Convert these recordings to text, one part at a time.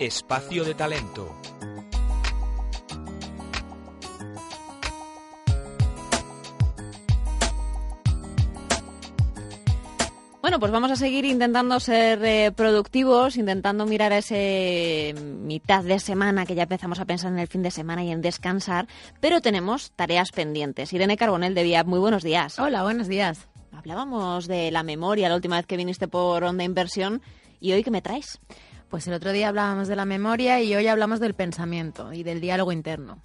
Espacio de Talento. Bueno, pues vamos a seguir intentando ser eh, productivos, intentando mirar a ese mitad de semana que ya empezamos a pensar en el fin de semana y en descansar, pero tenemos tareas pendientes. Irene Carbonel de VIAP, muy buenos días. Hola, buenos días. Hablábamos de la memoria la última vez que viniste por Onda Inversión y hoy qué me traes? Pues el otro día hablábamos de la memoria y hoy hablamos del pensamiento y del diálogo interno.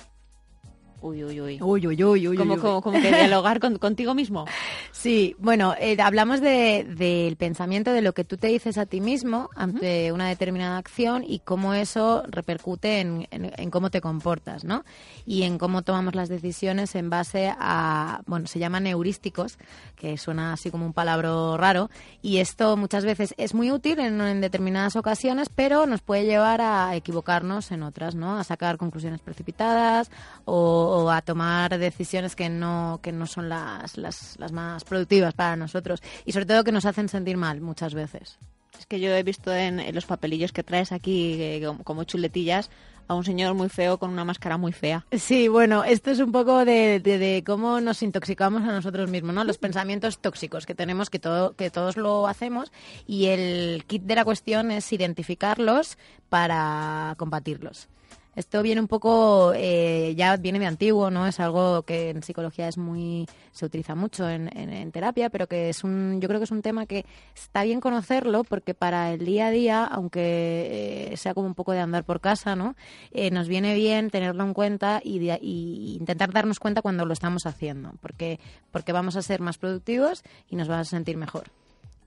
Uy, uy, uy. Uy, uy, uy, uy. ¿Cómo, cómo, cómo que dialogar con, contigo mismo? Sí, bueno, eh, hablamos del de, pensamiento, de lo que tú te dices a ti mismo ante una determinada acción y cómo eso repercute en, en, en, cómo te comportas, ¿no? Y en cómo tomamos las decisiones en base a, bueno, se llaman heurísticos, que suena así como un palabra raro, y esto muchas veces es muy útil en, en determinadas ocasiones, pero nos puede llevar a equivocarnos en otras, ¿no? A sacar conclusiones precipitadas o o a tomar decisiones que no, que no son las, las, las más productivas para nosotros y sobre todo que nos hacen sentir mal muchas veces. Es que yo he visto en, en los papelillos que traes aquí eh, como chuletillas a un señor muy feo con una máscara muy fea. Sí, bueno, esto es un poco de, de, de, cómo nos intoxicamos a nosotros mismos, ¿no? Los pensamientos tóxicos que tenemos, que, todo, que todos lo hacemos, y el kit de la cuestión es identificarlos para combatirlos. Esto viene un poco, eh, ya viene de antiguo, ¿no? Es algo que en psicología es muy, se utiliza mucho en, en, en, terapia, pero que es un, yo creo que es un tema que está bien conocerlo porque para el día a día, aunque eh, sea como un poco de andar por casa, ¿no? Eh, nos viene bien tenerlo en cuenta y, y, intentar darnos cuenta cuando lo estamos haciendo, porque, porque vamos a ser más productivos y nos vamos a sentir mejor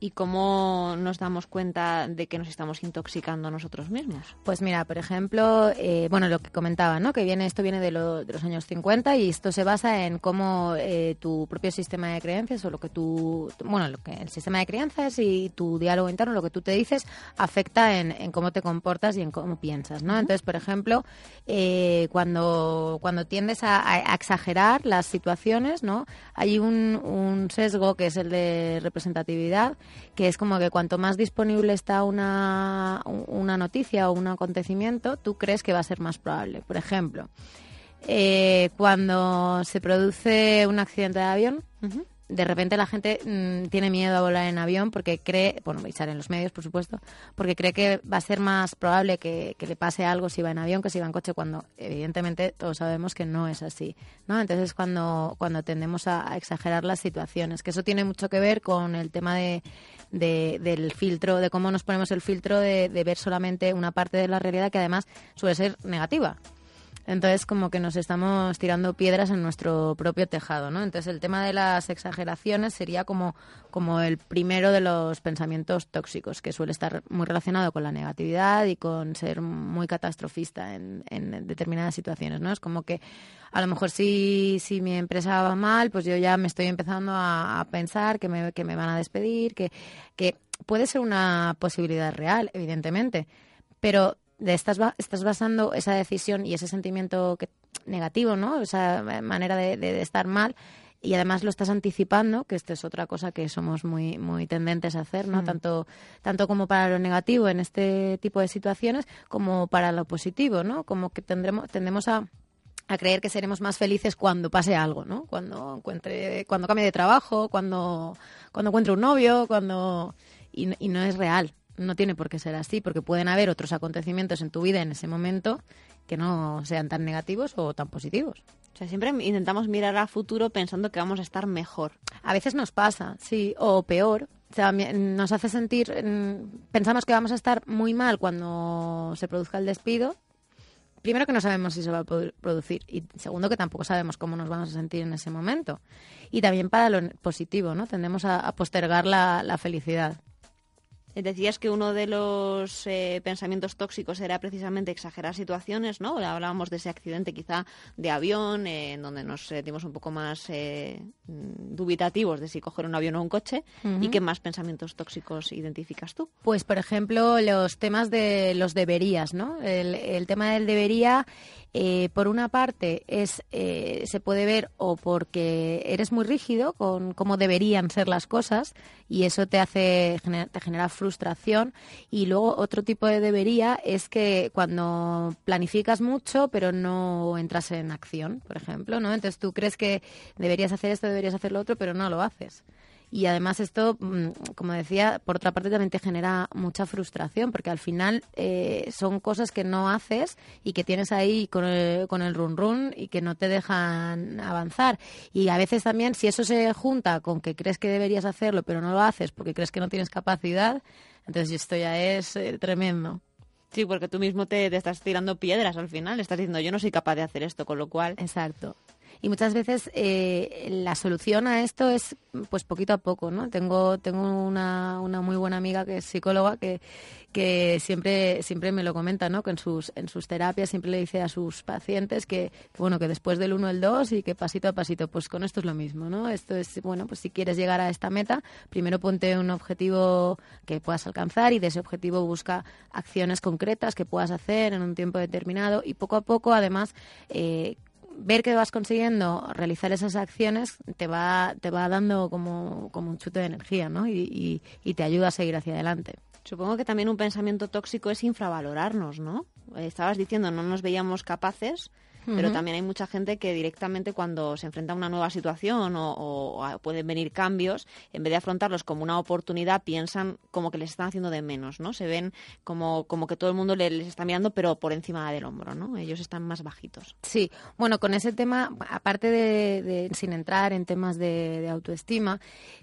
y cómo nos damos cuenta de que nos estamos intoxicando nosotros mismos? Pues mira, por ejemplo, eh, bueno, lo que comentaba, ¿no? Que viene esto viene de, lo, de, los años 50 y esto se basa en cómo eh, tu propio sistema de creencias o lo que tú, bueno, lo que el sistema de creencias y tu diálogo interno, lo que tú te dices, afecta en, en cómo te comportas y en cómo piensas, ¿no? Entonces, por ejemplo, eh, cuando cuando tiendes a, a, exagerar las situaciones, ¿no? Hay un, un sesgo que es el de representatividad que es como que cuanto más disponible está una, una noticia o un acontecimiento, tú crees que va a ser más probable. Por ejemplo, eh, cuando se produce un accidente de avión, de repente la gente mmm, tiene miedo a volar en avión porque cree, bueno, y en los medios, por supuesto, porque cree que va a ser más probable que, que, le pase algo si va en avión que si va en coche, cuando evidentemente todos sabemos que no es así, ¿no? Entonces cuando, cuando tendemos a, exagerar las situaciones, que eso tiene mucho que ver con el tema de, de, del filtro, de cómo nos ponemos el filtro de ver solamente una parte de la realidad que además suele ser negativa. Entonces, como que nos estamos tirando piedras en nuestro propio tejado, ¿no? Entonces, el tema de las exageraciones sería como, como el primero de los pensamientos tóxicos, que suele estar muy relacionado con la negatividad y con ser muy catastrofista en, en determinadas situaciones, ¿no? Es como que a lo mejor si, si mi empresa va mal, pues yo ya me estoy empezando a, a pensar que me, que me van a despedir, que, que puede ser una posibilidad real, evidentemente, pero estás, estás basando esa decisión y ese sentimiento que, negativo, ¿no? Esa manera de, de, de, estar mal y además lo estás anticipando, que esta es otra cosa que somos muy muy tendentes a hacer, ¿no? Mm. Tanto tanto como para lo negativo en este tipo de situaciones como para lo positivo, ¿no? Como que tendremos tendemos a a creer que seremos más felices cuando pase algo, ¿no? Cuando encuentre, cuando cambie de trabajo, cuando, cuando encuentre un novio, cuando y, y no es real no tiene por qué ser así, porque pueden haber otros acontecimientos en tu vida en ese momento que no sean tan negativos o tan positivos. O sea, siempre intentamos mirar a futuro pensando que vamos a estar mejor. A veces nos pasa, sí, o peor. O sea, nos hace sentir, mm, pensamos que vamos a estar muy mal cuando se produzca el despido. Primero que no sabemos si se va a producir y segundo que tampoco sabemos cómo nos vamos a sentir en ese momento. Y también para lo positivo, ¿no? Tendemos a, a postergar la, la felicidad. Decías que uno de los eh, pensamientos tóxicos era precisamente exagerar situaciones, ¿no? Hablábamos de ese accidente quizá de avión, eh, en donde nos sentimos un poco más eh, dubitativos de si coger un avión o un coche. Uh -huh. ¿Y qué más pensamientos tóxicos identificas tú? Pues, por ejemplo, los temas de los deberías, ¿no? El, el tema del debería, eh, por una parte, es se puede ver o porque eres muy rígido con cómo deberían ser las cosas y eso te hace te genera frustración frustración. Y luego otro tipo de debería es que cuando planificas mucho, pero no entras en acción, por ejemplo, ¿no? Entonces tú crees que deberías hacer esto, deberías hacer lo otro, pero no lo haces. Y además esto, mm, como decía, por otra parte también te genera mucha frustración, porque al final eh, son cosas que no haces y que tienes ahí con el, con el run run y que no te dejan avanzar. Y a veces también, si eso se junta con que crees que deberías hacerlo, pero no lo haces porque crees que no tienes capacidad, entonces esto ya es eh, tremendo. Sí, porque tú mismo te, te, estás tirando piedras al final, estás diciendo yo no soy capaz de hacer esto, con lo cual. Exacto y muchas veces eh, la solución a esto es pues poquito a poco no tengo tengo una, una muy buena amiga que es psicóloga que que siempre siempre me lo comenta no que en sus en sus terapias siempre le dice a sus pacientes que, bueno que después del uno el dos y que pasito a pasito pues con esto es lo mismo no esto es bueno pues si quieres llegar a esta meta primero ponte un objetivo que puedas alcanzar y de ese objetivo busca acciones concretas que puedas hacer en un tiempo determinado y poco a poco además eh, ver que vas consiguiendo realizar esas acciones te va, te va dando como, como un chute de energía, ¿no? Y, y, te ayuda a seguir hacia adelante. Supongo que también un pensamiento tóxico es infravalorarnos, ¿no? Estabas diciendo, no nos veíamos capaces pero también hay mucha gente que directamente cuando se enfrenta a una nueva situación o, pueden venir cambios, en vez de afrontarlos como una oportunidad, piensan como que les están haciendo de menos, ¿no? Se ven como, como que todo el mundo les, está mirando, pero por encima del hombro, ¿no? Ellos están más bajitos. Sí, bueno, con ese tema, aparte de, sin entrar en temas de, autoestima,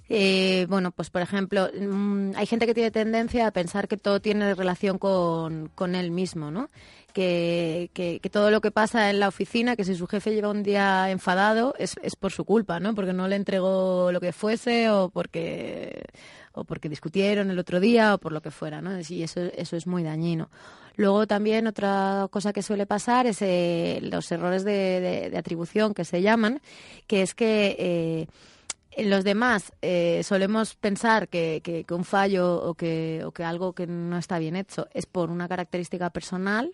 eh, bueno, pues por ejemplo, mm, hay gente que tiene tendencia a pensar que todo tiene relación con, con él mismo, ¿no? Que, que, todo lo que pasa en la oficina, que si su jefe lleva un día enfadado, es, por su culpa, ¿no? Porque no le entregó lo que fuese o porque o porque discutieron el otro día o por lo que fuera, ¿no? Y eso, eso es muy dañino. Luego también otra cosa que suele pasar es eh, los errores de, atribución que se llaman, que es que eh, en los demás eh, solemos pensar que, que, que, un fallo o que, o que algo que no está bien hecho es por una característica personal,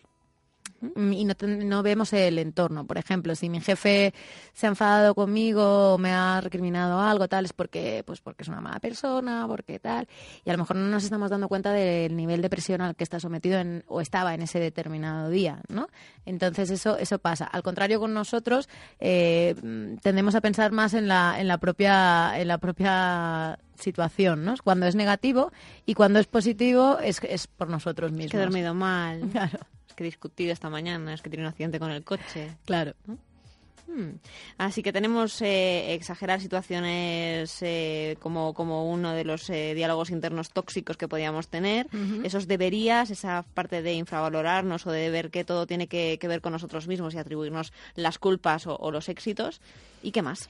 y no, no, vemos el entorno. Por ejemplo, si mi jefe se ha enfadado conmigo o me ha recriminado algo, tal, es porque, pues porque es una mala persona, porque tal. Y a lo mejor no nos estamos dando cuenta del nivel de presión al que está sometido en, o estaba en ese determinado día, ¿no? Entonces eso, eso pasa. Al contrario con nosotros, eh, tendemos a pensar más en la, en la propia, en la propia situación, ¿no? Cuando es negativo y cuando es positivo es, es por nosotros mismos. que he dormido mal. Claro que he discutido esta mañana, es que tiene un accidente con el coche. Claro. Hmm. Así que tenemos eh, exagerar situaciones eh, como, como uno de los eh, diálogos internos tóxicos que podíamos tener, esos deberías, esa parte de infravalorarnos o de ver que todo tiene que, ver con nosotros mismos y atribuirnos las culpas o, o los éxitos. ¿Y qué más?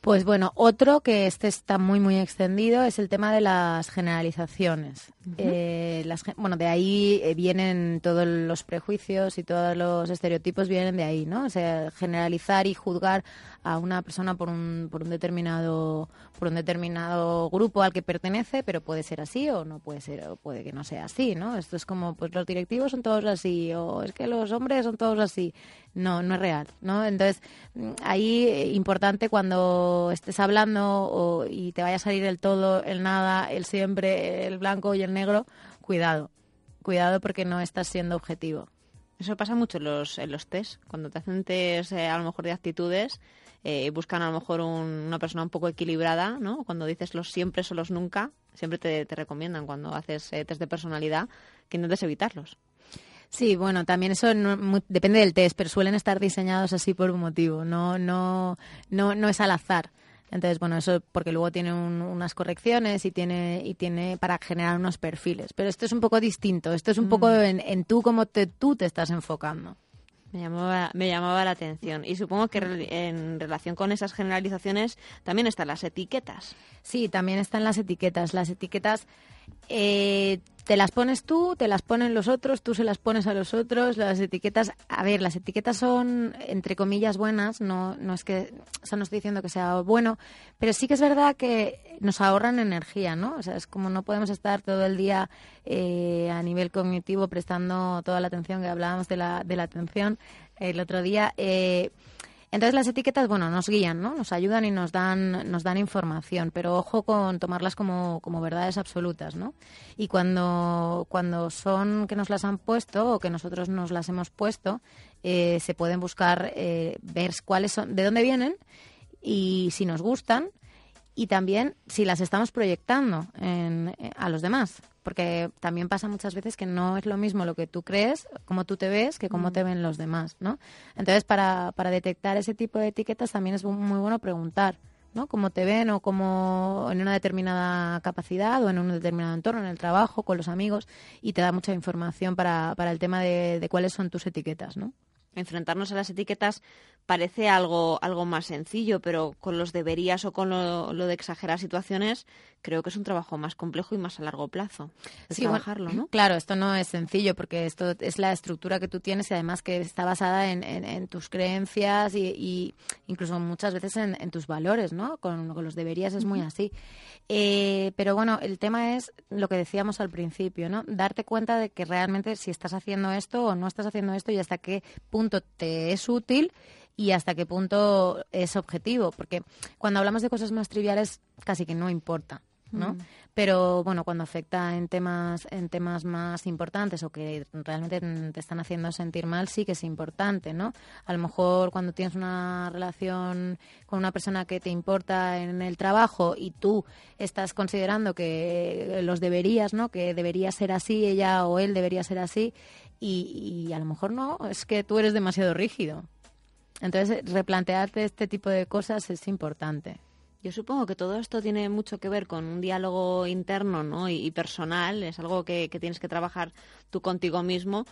Pues bueno, otro que este está muy muy extendido es el tema de las generalizaciones. Eh, las, bueno, de ahí eh, vienen todos los prejuicios y todos los estereotipos vienen de ahí, ¿no? O sea, generalizar y juzgar a una persona por un, por un determinado por un determinado grupo al que pertenece, pero puede ser así o no puede ser o puede que no sea así, ¿no? Esto es como pues los directivos son todos así o es que los hombres son todos así. No, no es real, ¿no? Entonces, ahí eh, importante cuando estés hablando y te vaya a salir el todo, el nada, el siempre, el blanco y el negro, cuidado. Cuidado porque no estás siendo objetivo. Eso pasa mucho en los, en los test. Cuando te hacen test eh, a lo mejor de actitudes, eh, buscan a lo mejor una persona un poco equilibrada, ¿no? Cuando dices los siempre o los nunca, siempre te, recomiendan cuando haces test de personalidad que intentes evitarlos. Sí, bueno, también eso depende del test, pero suelen estar diseñados así por un motivo, no, no, no, no es al azar. Entonces, bueno, eso porque luego tiene unas correcciones y tiene y tiene para generar unos perfiles. Pero esto es un poco distinto. Esto es un poco mm. en, en, tú cómo te, tú te estás enfocando. Me llamaba, me llamaba la atención. Y supongo que en relación con esas generalizaciones también están las etiquetas. Sí, también están las etiquetas. Las etiquetas eh, te las pones tú, te las ponen los otros, tú se las pones a los otros. Las etiquetas, a ver, las etiquetas son entre comillas buenas, no, no es que, o no estoy diciendo que sea bueno, pero sí que es verdad que nos ahorran energía, ¿no? O sea, es como no podemos estar todo el día eh, a nivel cognitivo prestando toda la atención que hablábamos de la, de la atención el otro día. Eh, Entonces las etiquetas, bueno, nos guían, ¿no? Nos ayudan y nos dan, nos dan información, pero ojo con tomarlas como, como verdades absolutas, ¿no? Y cuando, cuando son que nos las han puesto o que nosotros nos las hemos puesto, eh, se pueden buscar, eh, ver cuáles son, de dónde vienen y si nos gustan y también si las estamos proyectando en, a los demás. Porque también pasa muchas veces que no es lo mismo lo que tú crees, cómo tú te ves, que cómo te ven los demás, ¿no? Entonces, para, para detectar ese tipo de etiquetas también es muy bueno preguntar, ¿no? Cómo te ven o cómo en una determinada capacidad o en un determinado entorno, en el trabajo, con los amigos, y te da mucha información para, para el tema de, de cuáles son tus etiquetas, ¿no? Enfrentarnos a las etiquetas parece algo, algo más sencillo, pero con los deberías o con lo, de exagerar situaciones, creo que es un trabajo más complejo y más a largo plazo. sí, trabajarlo, ¿no? Claro, esto no es sencillo porque esto es la estructura que tú tienes y además que está basada en, en, tus creencias y, incluso muchas veces en, tus valores, ¿no? Con, los deberías es muy así. Eh, pero bueno, el tema es lo que decíamos al principio, ¿no? Darte cuenta de que realmente si estás haciendo esto o no estás haciendo esto y hasta qué punto te es útil y hasta qué punto es objetivo, porque cuando hablamos de cosas más triviales casi que no importa. ¿no? Mm. Pero bueno, cuando afecta en temas en temas más importantes o que realmente te están haciendo sentir mal, sí que es importante, ¿no? A lo mejor cuando tienes una relación con una persona que te importa en el trabajo y tú estás considerando que los deberías, ¿no? Que debería ser así, ella o él debería ser así y, y a lo mejor no, es que tú eres demasiado rígido. Entonces, replantearte este tipo de cosas es importante. Yo supongo que todo esto tiene mucho que ver con un diálogo interno ¿no? y, personal, es algo que, que, tienes que trabajar tú contigo mismo,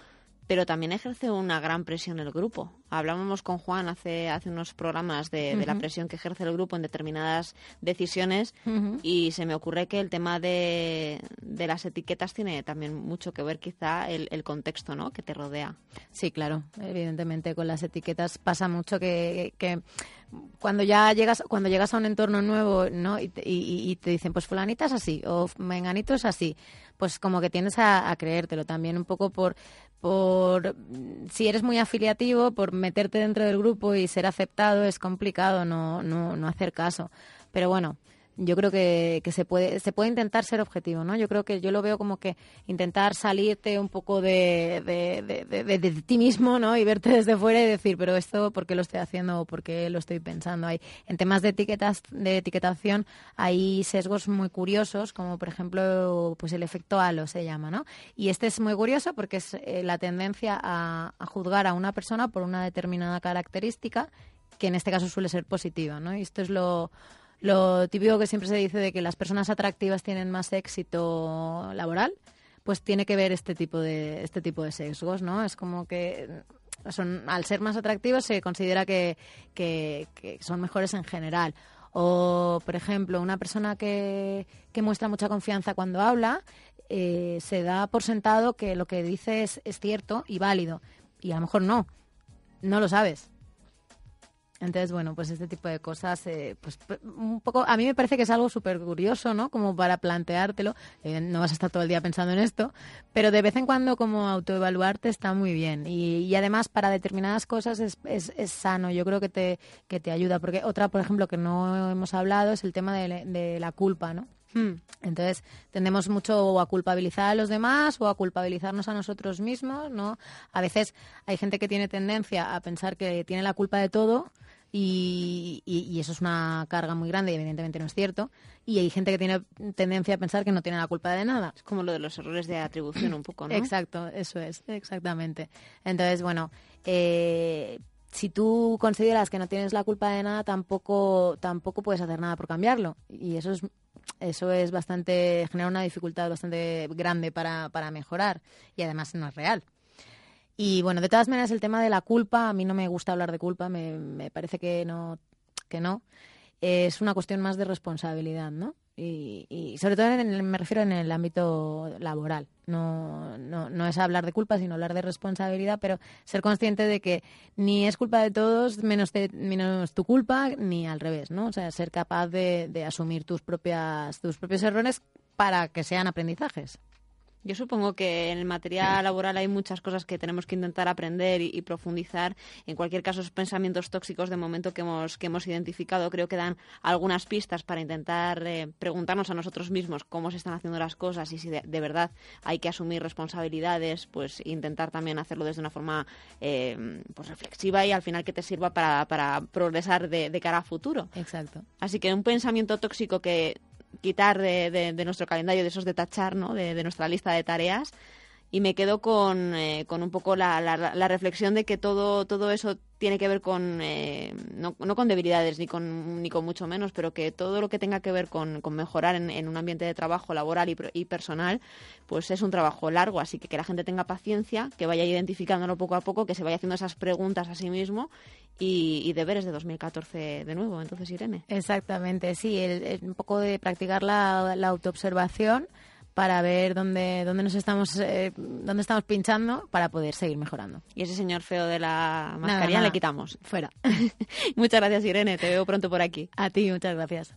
pero también ejerce una gran presión el grupo. Hablábamos con Juan hace, hace unos programas de, la presión que ejerce el grupo en determinadas decisiones y se me ocurre que el tema de, de, las etiquetas tiene también mucho que ver quizá el, el, contexto ¿no? que te rodea. Sí, claro, evidentemente con las etiquetas pasa mucho que, que cuando ya llegas cuando llegas a un entorno nuevo no y te, y, te dicen pues fulanita es así o menganito es así pues como que tienes a, creértelo también un poco por por si eres muy afiliativo por meterte dentro del grupo y ser aceptado es complicado no no no hacer caso. Pero bueno yo creo que, que, se puede se puede intentar ser objetivo, ¿no? Yo creo que yo lo veo como que intentar salirte un poco de, de, de, ti mismo, ¿no? Y verte desde fuera y decir, pero esto, ¿por qué lo estoy haciendo o por qué lo estoy pensando? Hay, en temas de etiquetas de etiquetación hay sesgos muy curiosos, como por ejemplo, pues el efecto halo se llama, ¿no? Y este es muy curioso porque es eh, la tendencia a, a juzgar a una persona por una determinada característica que en este caso suele ser positiva, ¿no? Y esto es lo lo típico que siempre se dice de que las personas atractivas tienen más éxito laboral, pues tiene que ver este tipo de este tipo de sesgos, ¿no? Es como que son al ser más atractivos se considera que, que, son mejores en general. O, por ejemplo, una persona que, que muestra mucha confianza cuando habla, eh, se da por sentado que lo que dice es, es cierto y válido. Y a lo mejor no, no lo sabes. Entonces, bueno, pues este tipo de cosas, eh, pues un poco, a mí me parece que es algo súper curioso, ¿no? Como para planteártelo. Eh, no vas a estar todo el día pensando en esto, pero de vez en cuando como autoevaluarte está muy bien. Y, y además para determinadas cosas es, es, es, sano, yo creo que te, que te ayuda. Porque otra, por ejemplo, que no hemos hablado es el tema de, de la culpa, ¿no? Hmm. Entonces, tendemos mucho a culpabilizar a los demás o a culpabilizarnos a nosotros mismos, ¿no? A veces hay gente que tiene tendencia a pensar que tiene la culpa de todo y, y, eso es una carga muy grande y evidentemente no es cierto. Y hay gente que tiene tendencia a pensar que no tiene la culpa de nada. Es como lo de los errores de atribución un poco, ¿no? Exacto, eso es, exactamente. Entonces, bueno, eh, si tú consideras que no tienes la culpa de nada, tampoco, tampoco puedes hacer nada por cambiarlo. Y eso es eso es bastante genera una dificultad bastante grande para, para mejorar y además no es real. Y bueno, de todas maneras, el tema de la culpa, a mí no me gusta hablar de culpa, me, me parece que no, que no. Es una cuestión más de responsabilidad, ¿no? Y, y sobre todo en me refiero en el ámbito laboral. No, no, no es hablar de culpa, sino hablar de responsabilidad, pero ser consciente de que ni es culpa de todos menos, de, menos tu culpa, ni al revés, ¿no? O sea, ser capaz de, de asumir tus, propias, tus propios errores para que sean aprendizajes. Yo supongo que en el material laboral hay muchas cosas que tenemos que intentar aprender y, profundizar. En cualquier caso, esos pensamientos tóxicos de momento que hemos, que hemos identificado creo que dan algunas pistas para intentar eh, preguntarnos a nosotros mismos cómo se están haciendo las cosas y si de, verdad hay que asumir responsabilidades, pues intentar también hacerlo desde una forma eh, pues reflexiva y al final que te sirva para, para progresar de, de cara a futuro. Exacto. Así que un pensamiento tóxico que quitar de, de, nuestro calendario, de esos de tachar, ¿no? de, nuestra lista de tareas, y me quedo con, eh, con un poco la, la, reflexión de que todo, todo eso tiene que ver con, eh, no, no, con debilidades ni con, ni con mucho menos, pero que todo lo que tenga que ver con, con mejorar en, un ambiente de trabajo laboral y, y, personal, pues es un trabajo largo, así que que la gente tenga paciencia, que vaya identificándolo poco a poco, que se vaya haciendo esas preguntas a sí mismo y, y deberes de 2014 de nuevo. Entonces, Irene. Exactamente, sí, un poco de practicar la, la autoobservación para ver dónde, dónde nos estamos, eh, dónde estamos pinchando para poder seguir mejorando. Y ese señor feo de la mascarilla le quitamos. Fuera. muchas gracias, Irene. Te veo pronto por aquí. A ti, muchas gracias.